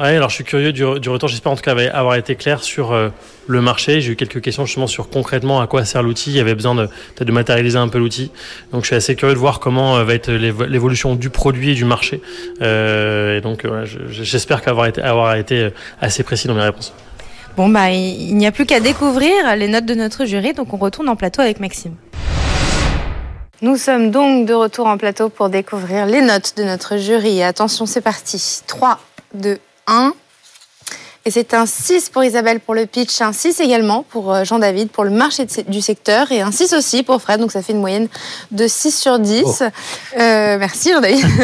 Ouais, alors je suis curieux du, du retour. J'espère en tout cas avoir été clair sur euh, le marché. J'ai eu quelques questions justement sur concrètement à quoi sert l'outil. Il y avait besoin de, peut-être de matérialiser un peu l'outil. Donc je suis assez curieux de voir comment euh, va être l'évo- l'évolution du produit et du marché. Euh, et donc je- j'espère qu'avoir été, avoir été assez précis dans mes réponses. Bon, bah, il n'y a plus qu'à découvrir les notes de notre jury, donc on retourne en plateau avec Maxime. Nous sommes donc de retour en plateau pour découvrir les notes de notre jury. Attention, c'est parti. 3, 2, 1. Et c'est un 6 pour Isabelle pour le pitch, un 6 également pour euh, Jean-David pour le marché du secteur et un 6 aussi pour Fred, donc ça fait une moyenne de 6 sur 10. Oh. Euh, merci Jean-David.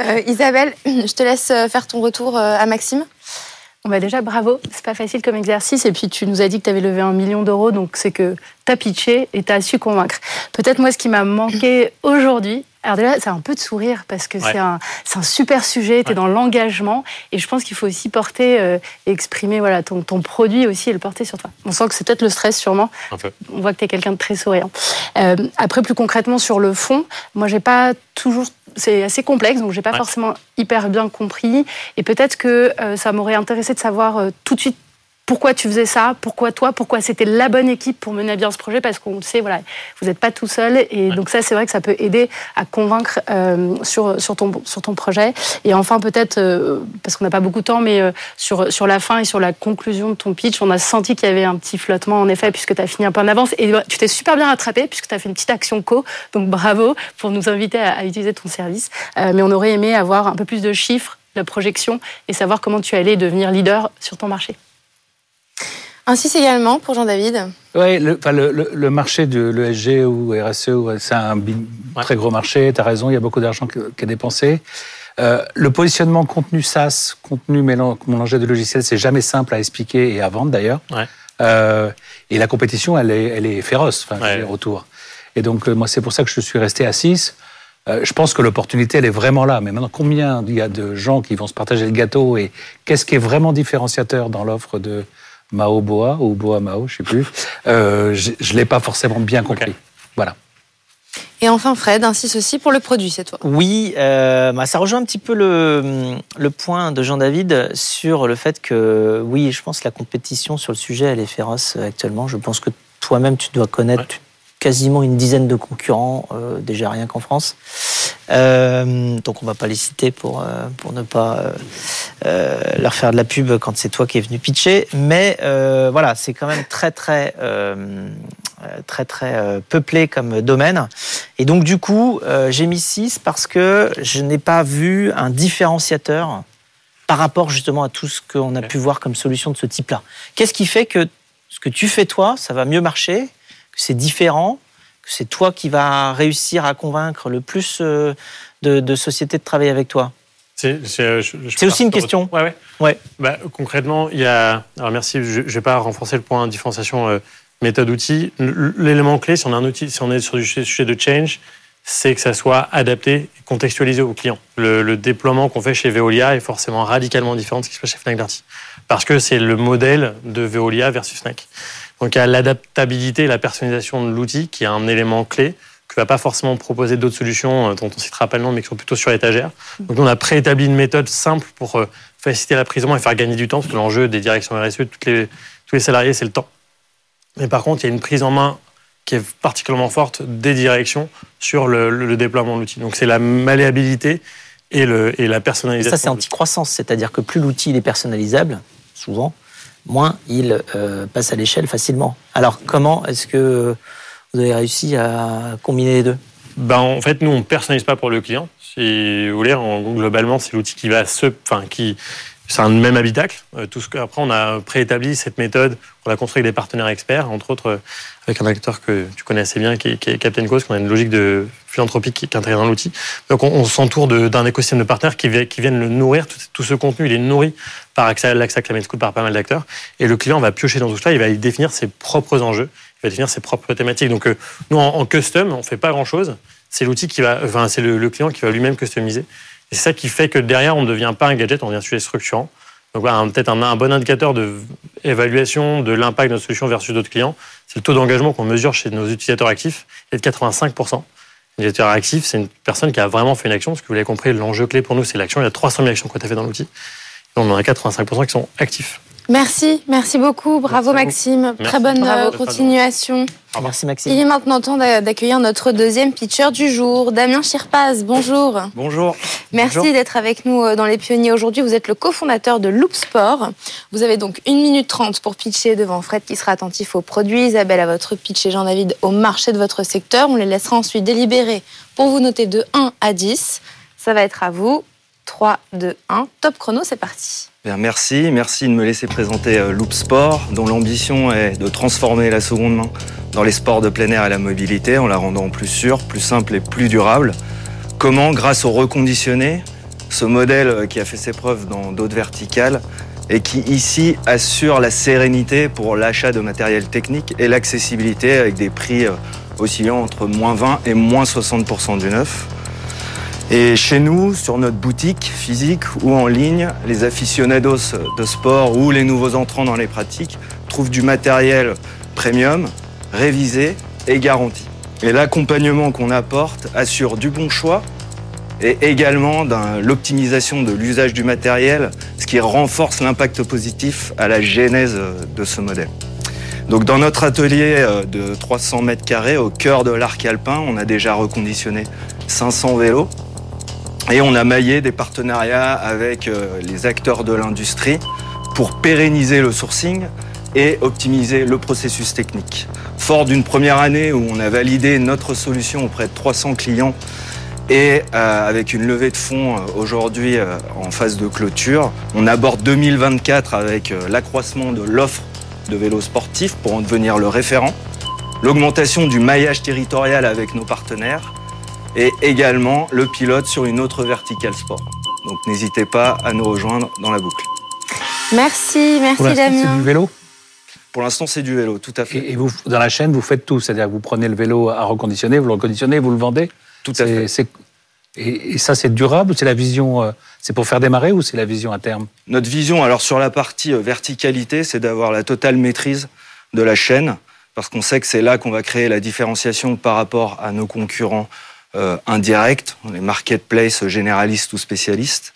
Euh, Isabelle, je te laisse faire ton retour à Maxime. Bon bah déjà, bravo. C'est pas facile comme exercice. Et puis, tu nous as dit que tu avais levé un million d'euros. Donc, c'est que tu as pitché et tu as su convaincre. Peut-être, moi, ce qui m'a manqué aujourd'hui, alors déjà, c'est un peu de sourire parce que Ouais. c'est un, super sujet. Tu es Ouais. dans l'engagement. Et je pense qu'il faut aussi porter euh, et exprimer voilà, ton, ton produit aussi et le porter sur toi. On sent que c'est peut-être le stress, sûrement. Un peu. On voit que tu es quelqu'un de très souriant. Euh, après, plus concrètement, sur le fond, moi, j'ai pas toujours. C'est assez complexe, donc j'ai pas Ouais. forcément hyper bien compris. Et peut-être que euh, ça m'aurait intéressé de savoir euh, tout de suite pourquoi tu faisais ça, pourquoi toi, pourquoi c'était la bonne équipe pour mener à bien ce projet, parce qu'on le sait, voilà, vous n'êtes pas tout seul. Et donc ça, c'est vrai que ça peut aider à convaincre euh, sur, sur, ton, sur ton projet. Et enfin, peut-être, euh, parce qu'on n'a pas beaucoup de temps, mais euh, sur, sur la fin et sur la conclusion de ton pitch, on a senti qu'il y avait un petit flottement, en effet, puisque tu as fini un peu en avance. Et tu t'es super bien rattrapé, puisque tu as fait une petite action co. Donc bravo pour nous inviter à, à utiliser ton service. Mais on aurait aimé avoir un peu plus de chiffres, de projection, et savoir comment tu allais devenir leader sur ton marché. Un 6 également pour Jean-David. Oui, le, enfin, le, le- le marché de l'ESG ou RSE, ouais, c'est un Ouais. très gros marché, tu as raison, il y a beaucoup d'argent qui est dépensé. Euh, le positionnement contenu SaaS, contenu mélan- mélangé de logiciels, c'est jamais simple à expliquer et à vendre d'ailleurs. Ouais. Euh, et la compétition, elle est, elle est féroce, enfin, Ouais. autour. Et donc, euh, moi, c'est pour ça que je suis resté à 6. Euh, je pense que l'opportunité, elle est vraiment là. Mais maintenant, combien il y a de gens qui vont se partager le gâteau et qu'est-ce qui est vraiment différenciateur dans l'offre de Mao Boa ou Boa Mao, je sais plus. Euh, je ne l'ai pas forcément bien compris. Voilà. Et enfin, Fred, insiste aussi pour le produit, c'est toi. Oui, euh, bah, ça rejoint un petit peu le, le point de Jean-David sur le fait que, oui, je pense que la compétition sur le sujet, elle est féroce actuellement. Je pense que toi-même, tu dois connaître quasiment une dizaine de concurrents, euh, déjà rien qu'en France. Euh, donc on va pas les citer pour, euh, pour ne pas euh, leur faire de la pub quand c'est toi qui es venu pitcher. Mais voilà, c'est quand même très très très très peuplé comme domaine. Et donc du coup, j'ai mis 6 parce que je n'ai pas vu un différenciateur par rapport justement à tout ce qu'on a pu voir comme solution de ce type-là. Qu'est-ce qui fait que ce que tu fais toi, ça va mieux marcher que c'est différent, c'est toi qui vas réussir à convaincre le plus euh, de, sociétés de travailler avec toi c'est euh, aussi une question. Ouais, ouais. ouais. Bah, concrètement, il y a. Alors merci, je ne vais pas renforcer le point différenciation euh, méthode-outil. L'élément clé, si on, a un outil, si on est sur du sujet de change, c'est que ça soit adapté, contextualisé au client. Le, déploiement qu'on fait chez Veolia est forcément radicalement différent de ce qui se passe chez Fnac Darty. Parce que c'est le modèle de Veolia versus Fnac. Donc il y a l'adaptabilité et la personnalisation de l'outil qui est un élément clé que va pas forcément proposer d'autres solutions euh, dont on citera pas le nom mais qui sont plutôt sur l'étagère. Donc on a préétabli une méthode simple pour euh, faciliter la prise en main et faire gagner du temps parce que l'enjeu des directions RSE de les, tous les salariés c'est le temps. Mais par contre, il y a une prise en main qui est particulièrement forte des directions sur le, déploiement de l'outil. Donc c'est la malléabilité et, le, et la personnalisation. ça c'est anti-croissance, c'est-à-dire que plus l'outil est personnalisable, souvent, moins il euh, passe à l'échelle facilement. Alors comment est-ce que vous avez réussi à combiner les deux? Ben, En fait, nous, on ne personnalise pas pour le client. Si vous voulez, globalement, c'est l'outil qui va se... Enfin, qui, c'est un même habitacle. Euh, tout ce après, on a préétabli cette méthode. On a construit avec des partenaires experts, entre autres euh, avec un acteur que tu connais assez bien, qui est, Captain Cause, qu'on a une logique de philanthropique qui, est intégrée dans l'outil. Donc, on, s'entoure d'un écosystème de partenaires qui, qui, viennent le nourrir. Tout, ce contenu, il est nourri par l'AXA Climate School, par pas mal d'acteurs. Et le client va piocher dans tout ça. Il va y définir ses propres enjeux. Il va définir ses propres thématiques. Donc, euh, nous, en, custom, on fait pas grand-chose. C'est l'outil qui va, enfin, c'est le client qui va lui-même customiser. Et c'est ça qui fait que derrière, on ne devient pas un gadget, on devient un sujet structurant. Donc voilà, peut-être un, bon indicateur d'évaluation de, l'impact de notre solution versus d'autres clients, c'est le taux d'engagement qu'on mesure chez nos utilisateurs actifs, est de 85%. Un utilisateur actif, c'est une personne qui a vraiment fait une action, parce que vous l'avez compris, l'enjeu clé pour nous, c'est l'action. Il y a 300 000 actions qu'on a fait dans l'outil. On en a 85% qui sont actifs. Merci, merci beaucoup. Bravo Maxime. Très bonne euh, continuation. Merci Maxime. Il est maintenant temps d'accueillir notre deuxième pitcher du jour, Damien Chirpaz. Bonjour. Bonjour. Merci d'être avec nous euh, dans Les Pionniers aujourd'hui. Vous êtes le cofondateur de Loop Sport. Vous avez donc 1 minute 30 pour pitcher devant Fred qui sera attentif aux produits, Isabelle à votre pitch et Jean-David au marché de votre secteur. On les laissera ensuite délibérer pour vous noter de 1 à 10. Ça va être à vous. 3, 2, 1. Top chrono, c'est parti. Merci, merci de me laisser présenter euh, Loop Sport, dont l'ambition est de transformer la seconde main dans les sports de plein air et la mobilité en la rendant plus sûre, plus simple et plus durable. Comment, grâce au reconditionné, ce modèle euh, qui a fait ses preuves dans d'autres verticales et qui ici assure la sérénité pour l'achat de matériel technique et l'accessibilité avec des prix euh, oscillant entre moins 20 et moins 60% du neuf. Et chez nous, sur notre boutique physique ou en ligne, les aficionados de sport ou les nouveaux entrants dans les pratiques trouvent du matériel premium, révisé et garanti. Et l'accompagnement qu'on apporte assure du bon choix et également l'optimisation de l'usage du matériel, ce qui renforce l'impact positif à la genèse de ce modèle. Donc dans notre atelier euh, de 300 mètres carrés au cœur de l'arc alpin, on a déjà reconditionné 500 vélos et on a maillé des partenariats avec euh, les acteurs de l'industrie pour pérenniser le sourcing et optimiser le processus technique. Fort d'une première année où on a validé notre solution auprès de 300 clients et euh, avec une levée de fonds euh, aujourd'hui en phase de clôture, on aborde 2024 avec l'accroissement de l'offre de vélos sportifs pour en devenir le référent, l'augmentation du maillage territorial avec nos partenaires et également le pilote sur une autre verticale sport. Donc n'hésitez pas à nous rejoindre dans la boucle. Merci, merci Damien. C'est du vélo? Pour l'instant, c'est du vélo, tout à fait. Et, vous, dans la chaîne, vous faites tout, c'est-à-dire que vous prenez le vélo à reconditionner, vous le reconditionnez, vous le vendez? Tout à fait. Et, ça, c'est durable C'est la vision, euh, c'est pour faire démarrer ou c'est la vision à terme? Notre vision, alors sur la partie euh, verticalité, c'est d'avoir la totale maîtrise de la chaîne parce qu'on sait que c'est là qu'on va créer la différenciation par rapport à nos concurrents euh, indirects, les marketplaces généralistes ou spécialistes.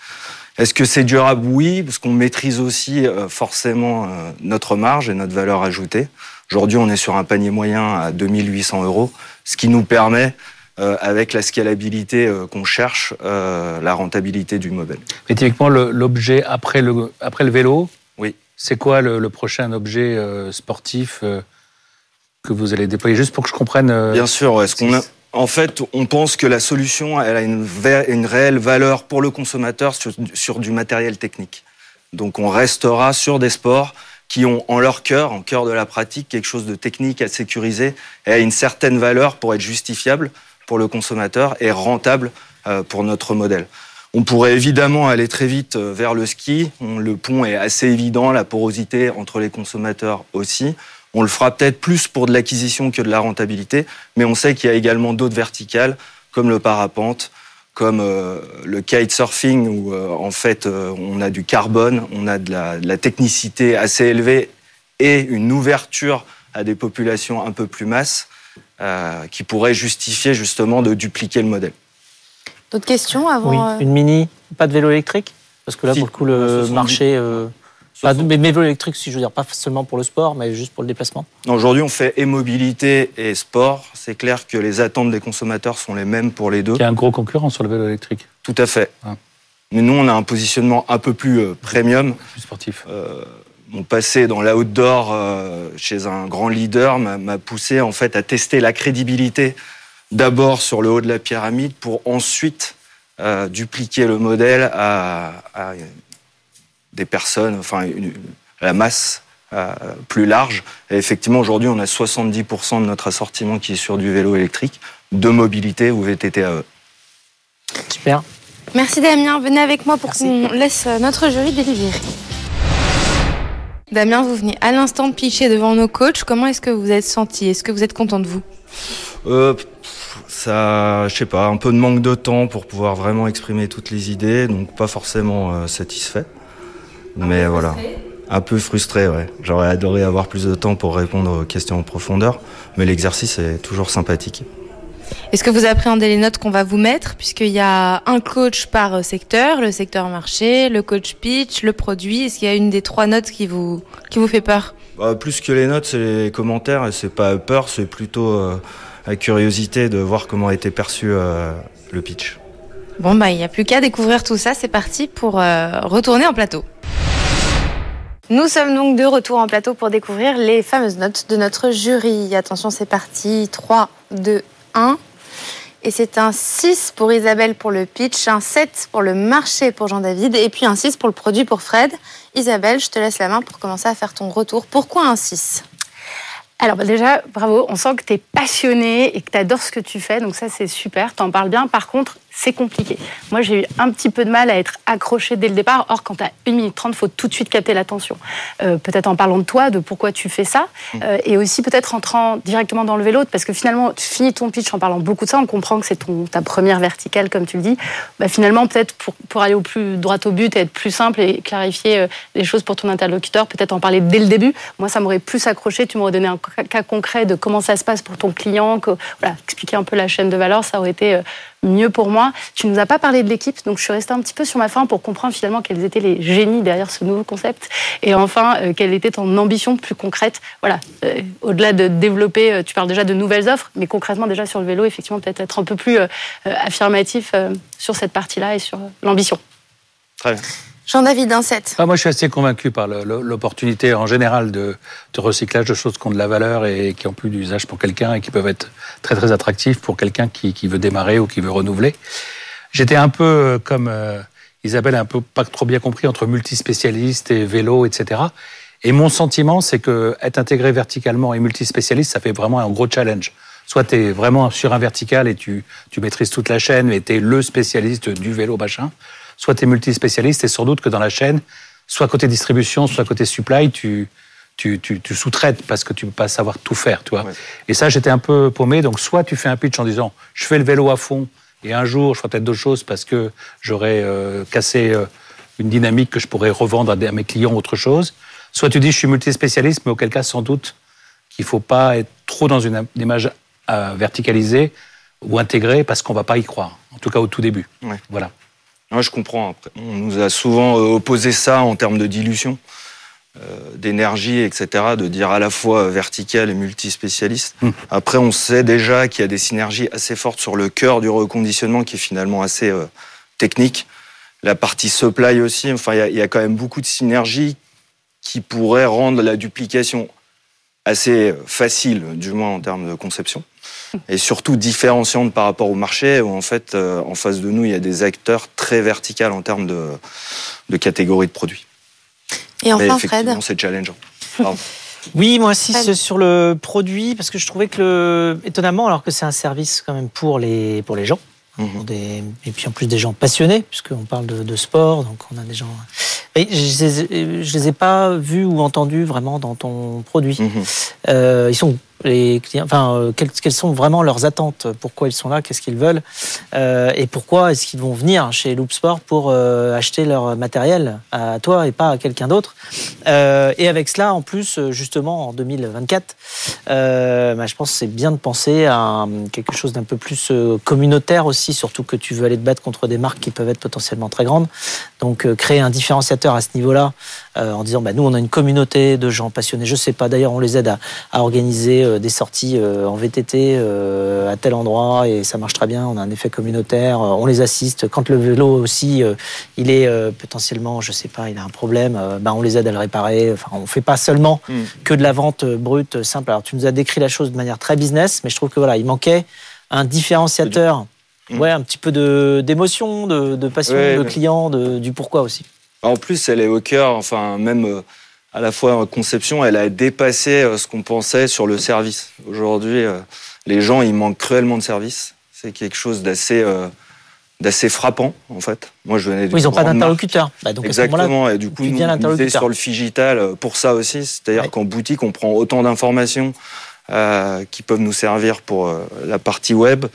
Est-ce que c'est durable? Oui, parce qu'on maîtrise aussi euh, forcément euh, notre marge et notre valeur ajoutée. Aujourd'hui, on est sur un panier moyen à 2800 euros, ce qui nous permet, euh, avec la scalabilité qu'on cherche, la rentabilité du mobile. Mais typiquement, l'objet après le, après le vélo, oui. c'est quoi le, prochain objet sportif que vous allez déployer? Juste pour que je comprenne. Bien sûr, est-ce qu'on a en fait, on pense que la solution elle a une, réelle valeur pour le consommateur sur, du matériel technique. Donc on restera sur des sports qui ont en leur cœur, en cœur de la pratique, quelque chose de technique à sécuriser et à une certaine valeur pour être justifiable pour le consommateur et rentable euh, pour notre modèle. On pourrait évidemment aller très vite euh, vers le ski. Le pont est assez évident, la porosité entre les consommateurs aussi. On le fera peut-être plus pour de l'acquisition que de la rentabilité, mais on sait qu'il y a également d'autres verticales, comme le parapente, comme euh, le kitesurfing, où euh, en fait euh, on a du carbone, on a de la, technicité assez élevée et une ouverture à des populations un peu plus masses qui pourrait justifier justement de dupliquer le modèle. D'autres questions avant Oui, une mini, pas de vélo électrique? Parce que là, pour le coup, le marché mais, vélo électrique, si je veux dire, pas seulement pour le sport, mais juste pour le déplacement Aujourd'hui, on fait et mobilité et sport. C'est clair que les attentes des consommateurs sont les mêmes pour les deux. Il y a un gros concurrent sur le vélo électrique. Tout à fait. Ah. Mais nous, on a un positionnement un peu plus euh, premium. Plus sportif. Euh, mon passé dans l'outdoor euh, chez un grand leader m'a poussé en fait à tester la crédibilité d'abord sur le haut de la pyramide pour ensuite dupliquer le modèle à, à des personnes, enfin la masse euh, plus large. Et effectivement, aujourd'hui, on a 70% de notre assortiment qui est sur du vélo électrique, de mobilité ou VTT Super. Merci Damien. Venez avec moi pour qu'on laisse notre jury délibérer. Damien, vous venez à l'instant de pitcher devant nos coachs. Comment est-ce que vous êtes senti? Est-ce que vous êtes content de vous? Euh, Ça, je sais pas, un peu de manque de temps pour pouvoir vraiment exprimer toutes les idées, donc pas forcément euh, satisfait. Mais voilà. Un peu frustré, ouais. J'aurais adoré avoir plus de temps pour répondre aux questions en profondeur, mais l'exercice est toujours sympathique. Est-ce que vous appréhendez les notes qu'on va vous mettre, puisqu'il y a un coach par secteur, le secteur marché, le coach pitch, le produit Est-ce qu'il y a une des trois notes qui vous, qui vous fait peur? Bah, Plus que les notes, c'est les commentaires, et c'est pas peur, c'est plutôt euh, la curiosité de voir comment a été perçu euh, le pitch. Bon, bah, il n'y a plus qu'à découvrir tout ça, c'est parti pour euh, retourner en plateau. Nous sommes donc de retour en plateau pour découvrir les fameuses notes de notre jury. Attention, c'est parti. 3, 2, 1. Et c'est un 6 pour Isabelle pour le pitch, un 7 pour le marché pour Jean-David et puis un 6 pour le produit pour Fred. Isabelle, je te laisse la main pour commencer à faire ton retour. Pourquoi un 6 alors bah, déjà, bravo, on sent que tu es passionné et que tu adores ce que tu fais, donc ça c'est super, t'en parles bien. Par contre, c'est compliqué. Moi, j'ai eu un petit peu de mal à être accroché dès le départ. Or, quand tu as 1 minute 30, il faut tout de suite capter l'attention. Euh, peut-être en parlant de toi, de pourquoi tu fais ça, mm. euh, et aussi peut-être entrant directement dans le vélo, parce que finalement, tu finis ton pitch en parlant beaucoup de ça, on comprend que c'est ta première verticale, comme tu le dis. Bah, finalement, peut-être pour, pour, aller au plus droit au but et être plus simple et clarifier euh, les choses pour ton interlocuteur, peut-être en parler dès le début. Moi, ça m'aurait plus accroché. Tu m'aurais donné un cas concret de comment ça se passe pour ton client, que, voilà, expliquer un peu la chaîne de valeur, ça aurait été mieux pour moi. Tu nous as pas parlé de l'équipe, donc je suis restée un petit peu sur ma fin pour comprendre finalement quels étaient les génies derrière ce nouveau concept. Et enfin, euh, quelle était ton ambition plus concrète? Voilà, euh, au-delà de développer, euh, tu parles déjà de nouvelles offres, mais concrètement déjà sur le vélo, effectivement, peut-être être un peu plus affirmatif sur cette partie-là et sur l'ambition. Très bien. Jean-David, 7. Ah, moi, je suis assez convaincu par l'opportunité en général de, recyclage de choses qui ont de la valeur et qui ont plus d'usage pour quelqu'un et qui peuvent être très très attractifs pour quelqu'un qui, qui, veut démarrer ou qui veut renouveler. J'étais un peu euh, comme euh, Isabelle, un peu pas trop bien compris entre multispécialiste et vélo, etc. Et mon sentiment, c'est que être intégré verticalement et multispécialiste, ça fait vraiment un gros challenge. Soit tu es vraiment sur un vertical et tu, tu maîtrises toute la chaîne et tu es le spécialiste du vélo machin soit tu es multispécialiste et sans doute que dans la chaîne, soit côté distribution, soit côté supply, tu, tu, tu, sous-traites parce que tu ne peux pas savoir tout faire, tu vois. Et ça, j'étais un peu paumé. Donc, soit tu fais un pitch en disant, je fais le vélo à fond et un jour, je ferai peut-être d'autres choses parce que j'aurais euh, cassé euh, une dynamique que je pourrais revendre à, mes clients autre chose. Soit tu dis, je suis multispécialiste, mais auquel cas, sans doute, qu'il ne faut pas être trop dans une image euh, verticalisée ou intégrée parce qu'on ne va pas y croire, en tout cas au tout début. Voilà. Je comprends. On nous a souvent euh, opposé ça en termes de dilution. Euh, d'énergie, etc., de dire à la fois vertical et multispécialiste. Hmm. Après, on sait déjà qu'il y a des synergies assez fortes sur le cœur du reconditionnement qui est finalement assez euh, technique. La partie supply aussi, enfin, il y, a quand même beaucoup de synergies qui pourraient rendre la duplication assez facile, du moins en termes de conception, et surtout différenciante par rapport au marché, où en fait, euh, en face de nous, il y a des acteurs très verticaux en termes de, de catégories de produits. Et enfin, Fred C'est challengeant. Oui, moi aussi, sur le produit, parce que je trouvais que, le, étonnamment, alors que c'est un service quand même pour les, pour les gens, mhm. des, et puis en plus des gens passionnés, puisqu'on parle de, sport, donc on a des gens. Et je ne les, ai pas vus ou entendus vraiment dans ton produit. Mhm. Euh, ils sont les clients, enfin, euh, quelles, sont vraiment leurs attentes, pourquoi ils sont là, qu'est-ce qu'ils veulent, euh, et pourquoi est-ce qu'ils vont venir chez Loop Sport pour euh, acheter leur matériel à toi et pas à quelqu'un d'autre. et avec cela, en plus, justement, en 2024, bah, je pense que c'est bien de penser à quelque chose d'un peu plus communautaire aussi, surtout que tu veux aller te battre contre des marques qui peuvent être potentiellement très grandes. Donc, créer un différenciateur à ce niveau-là, en disant, bah, nous, on a une communauté de gens passionnés. Je sais pas, d'ailleurs, on les aide à, à organiser des sorties euh, en VTT euh, à tel endroit et ça marche très bien. On a un effet communautaire, on les assiste. Quand le vélo aussi, il est potentiellement, je sais pas, il a un problème, ben on les aide à le réparer. Enfin, on fait pas seulement hmm. que de la vente brute simple. Alors tu nous as décrit la chose de manière très business, mais je trouve que voilà, il manquait un différenciateur. Hmm. Ouais, un petit peu d'émotion, de, de, passion, de client, de, du pourquoi aussi. En plus, elle est au cœur, enfin, même à la fois en conception, elle a dépassé euh, ce qu'on pensait sur le service. Aujourd'hui, euh, les gens, ils manquent cruellement de service. C'est quelque chose d'assez euh, d'assez frappant en fait. Moi, je venais. ils n'ont pas d'interlocuteur. Bah, Exactement. et du coup, nous, on est sur le digital pour ça aussi. C'est-à-dire qu'en boutique, on prend autant d'informations qui peuvent nous servir pour la partie web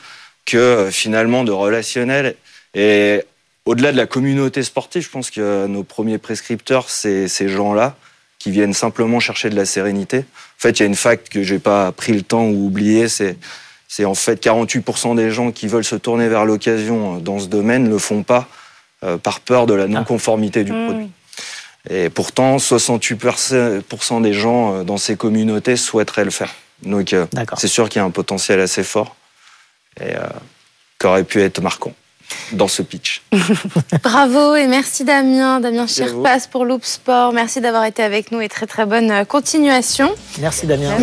que finalement de relationnel. Et au-delà de la communauté sportive, je pense que nos premiers prescripteurs, c'est ces gens-là qui viennent simplement chercher de la sérénité. En fait, il y a une fact que j'ai pas pris le temps ou oublié, c'est c'est en fait 48% des gens qui veulent se tourner vers l'occasion euh, dans ce domaine ne le font pas euh, par peur de la ah. non-conformité du mmh. produit. Et pourtant, 68% des gens euh, dans ces communautés souhaiteraient le faire. Donc, c'est sûr qu'il y a un potentiel assez fort et qui aurait pu être marquant dans ce pitch. Bravo et merci Damien, Damien Chirpas pour Loop Sport. Merci d'avoir été avec nous et très très bonne euh, continuation. Merci Damien.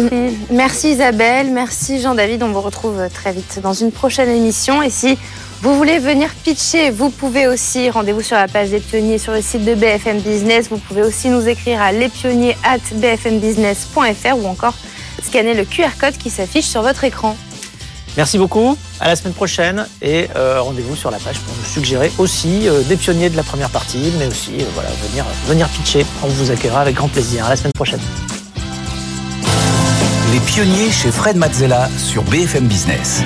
Merci, Isabelle, merci Jean-David. On vous retrouve très vite dans une prochaine émission. Et si vous voulez venir pitcher, vous pouvez aussi, rendez-vous sur la page des pionniers sur le site de BFM Business. Vous pouvez aussi nous écrire à lespionniers@bfmbusiness.fr ou encore scanner le QR code qui s'affiche sur votre écran. Merci beaucoup, à la semaine prochaine et euh, rendez-vous sur la page pour nous suggérer aussi euh, des pionniers de la première partie, mais aussi euh, voilà, venir, venir pitcher. On vous accueillera avec grand plaisir. À la semaine prochaine. Les pionniers chez Fred Mazzella sur BFM Business.